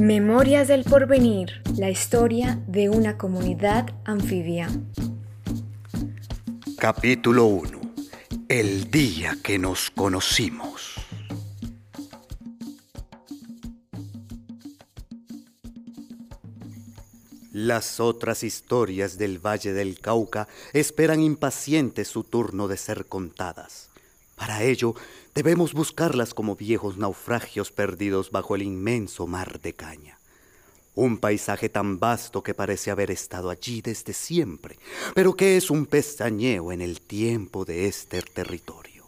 Memorias del Porvenir, la historia de una comunidad anfibia. Capítulo 1. El día que nos conocimos. Las otras historias del Valle del Cauca esperan impacientes su turno de ser contadas. Para ello, debemos buscarlas como viejos naufragios perdidos bajo el inmenso mar de caña. Un paisaje tan vasto que parece haber estado allí desde siempre, pero que es un pestañeo en el tiempo de este territorio.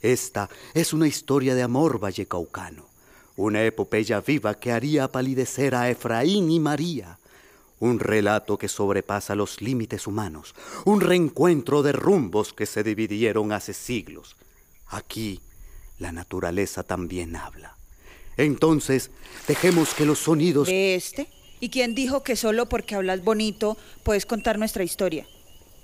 Esta es una historia de amor vallecaucano, una epopeya viva que haría palidecer a Efraín y María, un relato que sobrepasa los límites humanos, un reencuentro de rumbos que se dividieron hace siglos. Aquí la naturaleza también habla. Entonces, dejemos que los sonidos... ¿De este? ¿Y quién dijo que solo porque hablas bonito puedes contar nuestra historia?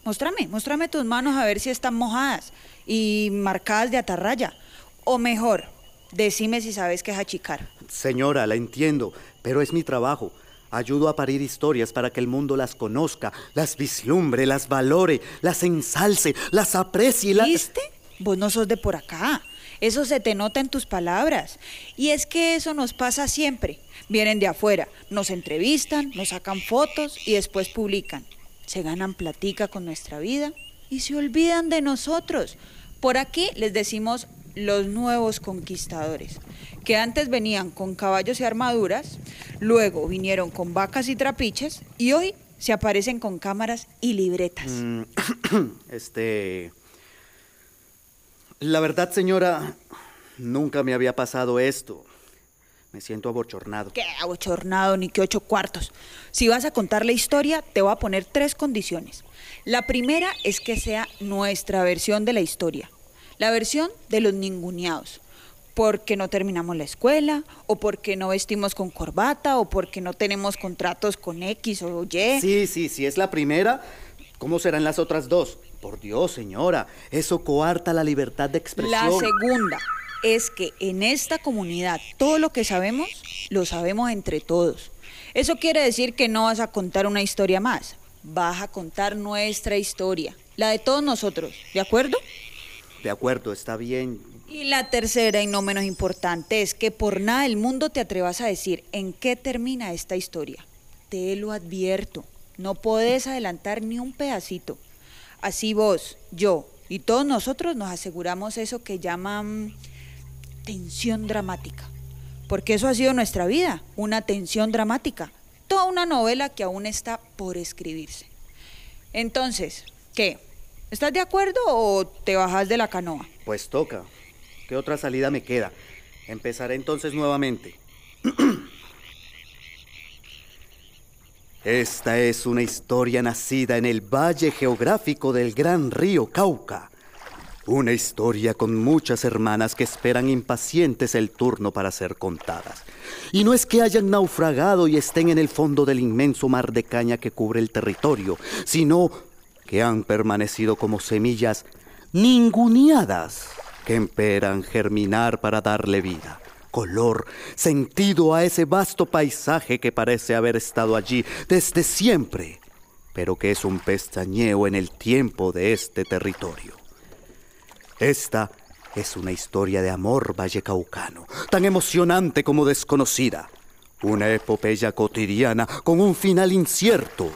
Muéstrame, muéstrame tus manos a ver si están mojadas y marcadas de atarraya. O mejor, decime si sabes que es achicar. Señora, la entiendo, pero es mi trabajo. Ayudo a parir historias para que el mundo las conozca, las vislumbre, las valore, las ensalce, las aprecie y las... ¿Viste? Vos no sos de por acá. Eso se te nota en tus palabras. Y es que eso nos pasa siempre. Vienen de afuera, nos entrevistan, nos sacan fotos y después publican. Se ganan platica con nuestra vida y se olvidan de nosotros. Por aquí les decimos los nuevos conquistadores, que antes venían con caballos y armaduras, luego vinieron con vacas y trapiches y hoy se aparecen con cámaras y libretas. Mm, este... La verdad, señora, nunca me había pasado esto. Me siento abochornado. ¿Qué abochornado ni qué ocho cuartos? Si vas a contar la historia, te voy a poner tres condiciones. La primera es que sea nuestra versión de la historia. La versión de los ninguneados. Porque no terminamos la escuela, o porque no vestimos con corbata, o porque no tenemos contratos con X o Y. Sí, sí, sí, es la primera. ¿Cómo serán las otras dos? Por Dios, señora, eso coarta la libertad de expresión. La segunda es que en esta comunidad todo lo que sabemos, lo sabemos entre todos. Eso quiere decir que no vas a contar una historia más, vas a contar nuestra historia, la de todos nosotros, ¿de acuerdo? De acuerdo, está bien. Y la tercera y no menos importante es que por nada del mundo te atrevas a decir en qué termina esta historia. Te lo advierto, no podés adelantar ni un pedacito. Así vos, yo y todos nosotros nos aseguramos eso que llaman tensión dramática. Porque eso ha sido nuestra vida, una tensión dramática. Toda una novela que aún está por escribirse. Entonces, ¿qué? ¿Estás de acuerdo o te bajas de la canoa? Pues toca. ¿Qué otra salida me queda? Empezaré entonces nuevamente. Esta es una historia nacida en el valle geográfico del gran río Cauca. Una historia con muchas hermanas que esperan impacientes el turno para ser contadas. Y no es que hayan naufragado y estén en el fondo del inmenso mar de caña que cubre el territorio, sino que han permanecido como semillas ninguneadas que esperan germinar para darle vida color, sentido a ese vasto paisaje que parece haber estado allí desde siempre, pero que es un pestañeo en el tiempo de este territorio. Esta es una historia de amor vallecaucano, tan emocionante como desconocida. Una epopeya cotidiana con un final incierto,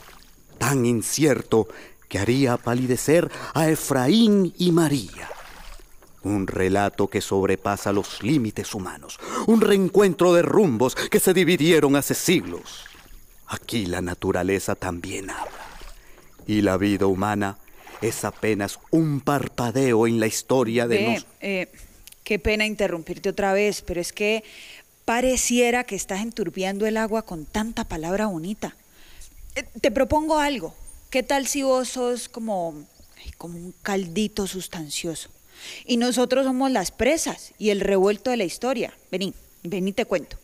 tan incierto que haría palidecer a Efraín y María. Un relato que sobrepasa los límites humanos. Un reencuentro de rumbos que se dividieron hace siglos. Aquí la naturaleza también habla. Y la vida humana es apenas un parpadeo en la historia de Ve, eh, qué pena interrumpirte otra vez, pero es que pareciera que estás enturbiando el agua con tanta palabra bonita. Eh, te propongo algo. ¿Qué tal si vos sos como, como un caldito sustancioso? Y nosotros somos las presas y el revuelto de la historia. Vení, vení te cuento.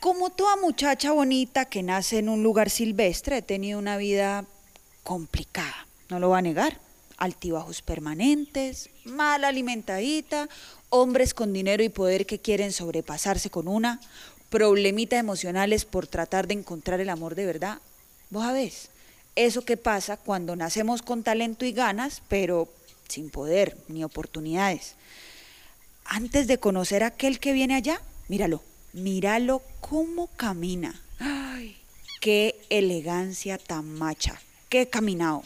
Como toda muchacha bonita que nace en un lugar silvestre, he tenido una vida complicada, no lo voy a negar. Altibajos permanentes, mal alimentadita, hombres con dinero y poder que quieren sobrepasarse con una, problemitas emocionales por tratar de encontrar el amor de verdad. Vos sabés, eso que pasa cuando nacemos con talento y ganas, pero sin poder ni oportunidades. Antes de conocer a aquel que viene allá, míralo, míralo cómo camina. Ay, qué elegancia tan macha, qué caminado.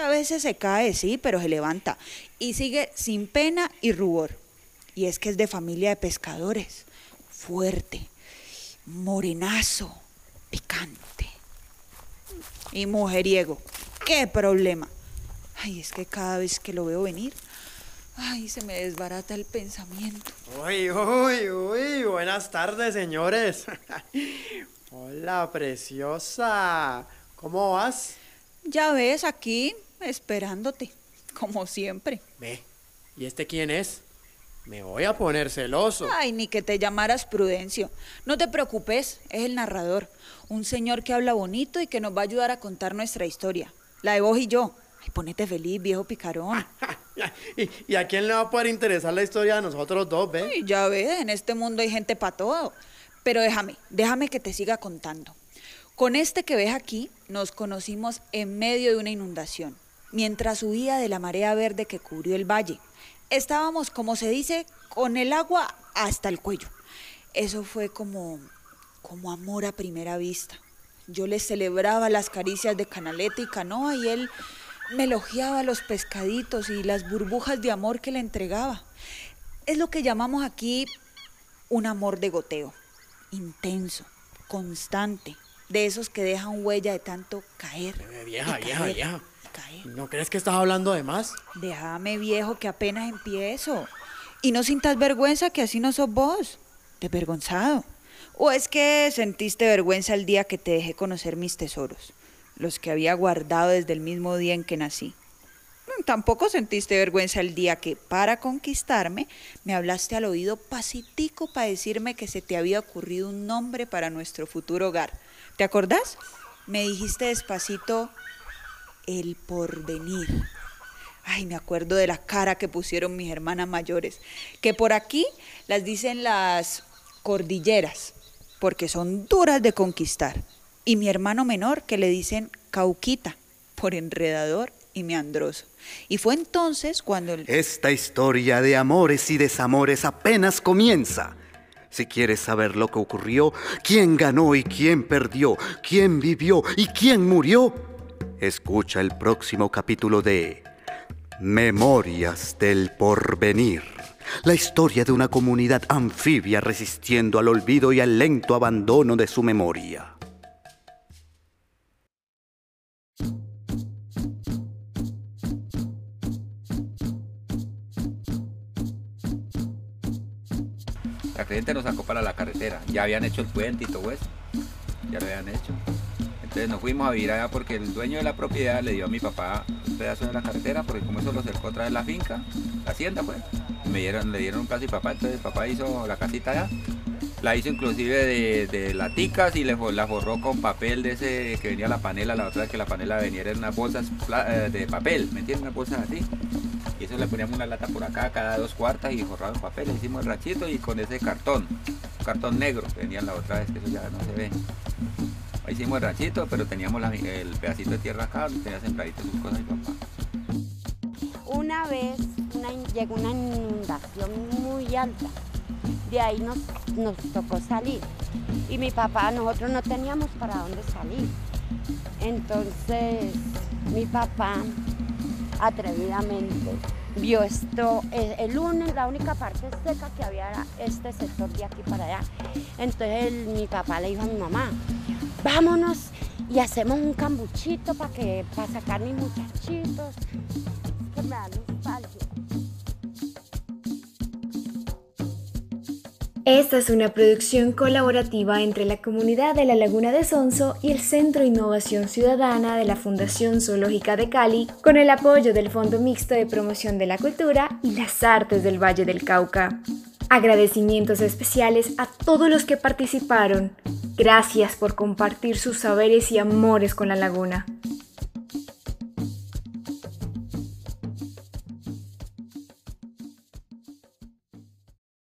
A veces se cae, sí, pero se levanta y sigue sin pena y rubor. Y es que es de familia de pescadores, fuerte, morenazo, picante y mujeriego. ¿Qué problema? Ay, es que cada vez que lo veo venir, ay, se me desbarata el pensamiento. Uy, uy, uy, buenas tardes, señores. Hola, preciosa. ¿Cómo vas? Ya ves, aquí, esperándote, como siempre. Ve, ¿y este quién es? Me voy a poner celoso. Ay, ni que te llamaras Prudencio. No te preocupes, es el narrador. Un señor que habla bonito y que nos va a ayudar a contar nuestra historia. La de vos y yo. Ay, ponete feliz, viejo picarón. ¿Y, a quién le va a poder interesar la historia de nosotros dos, ve? Ay, ya ves, en este mundo hay gente para todo. Pero déjame, déjame que te siga contando. Con este que ves aquí, nos conocimos en medio de una inundación, mientras subía de la marea verde que cubrió el valle estábamos, como se dice, con el agua hasta el cuello. Eso fue como, como amor a primera vista. Yo le celebraba las caricias de canaleta y canoa y él me elogiaba los pescaditos y las burbujas de amor que le entregaba. Es lo que llamamos aquí un amor de goteo, intenso, constante, de esos que dejan huella de tanto caer. Vieja, vieja, vieja. ¿No crees que estás hablando de más? Déjame, viejo, que apenas empiezo. Y no sintas vergüenza que así no sos vos. Desvergonzado. ¿O es que sentiste vergüenza el día que te dejé conocer mis tesoros? Los que había guardado desde el mismo día en que nací. Mm, tampoco sentiste vergüenza el día que, para conquistarme, me hablaste al oído pasitico para decirme que se te había ocurrido un nombre para nuestro futuro hogar. ¿Te acordás? Me dijiste despacito, el porvenir. Ay, me acuerdo de la cara que pusieron mis hermanas mayores, que por aquí las dicen las cordilleras, porque son duras de conquistar. Y mi hermano menor que le dicen cauquita, por enredador y meandroso. Y fue entonces cuando... Esta historia de amores y desamores apenas comienza. Si quieres saber lo que ocurrió, quién ganó y quién perdió, quién vivió y quién murió, Escucha el próximo capítulo de Memorias del Porvenir. La historia de una comunidad anfibia resistiendo al olvido y al lento abandono de su memoria. La cliente nos sacó para la carretera. Ya habían hecho el puente y todo eso. Ya lo habían hecho. Entonces nos fuimos a vivir allá porque el dueño de la propiedad le dio a mi papá un pedazo de la carretera, porque como eso lo cercó otra vez la finca, la hacienda pues. Me dieron, le dieron un pedazo y papá, entonces papá hizo la casita allá. La hizo inclusive de, laticas y le, la forró con papel de ese que venía la panela, la otra vez que la panela venía en unas bolsas eh, de papel, ¿me entiendes? Unas bolsas así. Y eso le poníamos una lata por acá, cada dos cuartas y forrado en papel, hicimos el rachito y con ese cartón, cartón negro que venía la otra vez, que eso ya no se ve. Ahí hicimos el pero teníamos el pedacito de tierra acá, tenía sembradito sus cosas y papá. Una vez llegó una inundación muy alta. De ahí nos, tocó salir. Y mi papá, nosotros no teníamos para dónde salir. Entonces, mi papá, atrevidamente, vio esto, el lunes, la única parte seca que había era este sector de aquí para allá. Entonces mi papá le dijo a mi mamá, vámonos y hacemos un cambuchito para que para sacar mis muchachitos que me dan Esta es una producción colaborativa entre la comunidad de la Laguna de Sonso y el Centro Innovación Ciudadana de la Fundación Zoológica de Cali, con el apoyo del Fondo Mixto de Promoción de la Cultura y las Artes del Valle del Cauca. Agradecimientos especiales a todos los que participaron. Gracias por compartir sus saberes y amores con la laguna.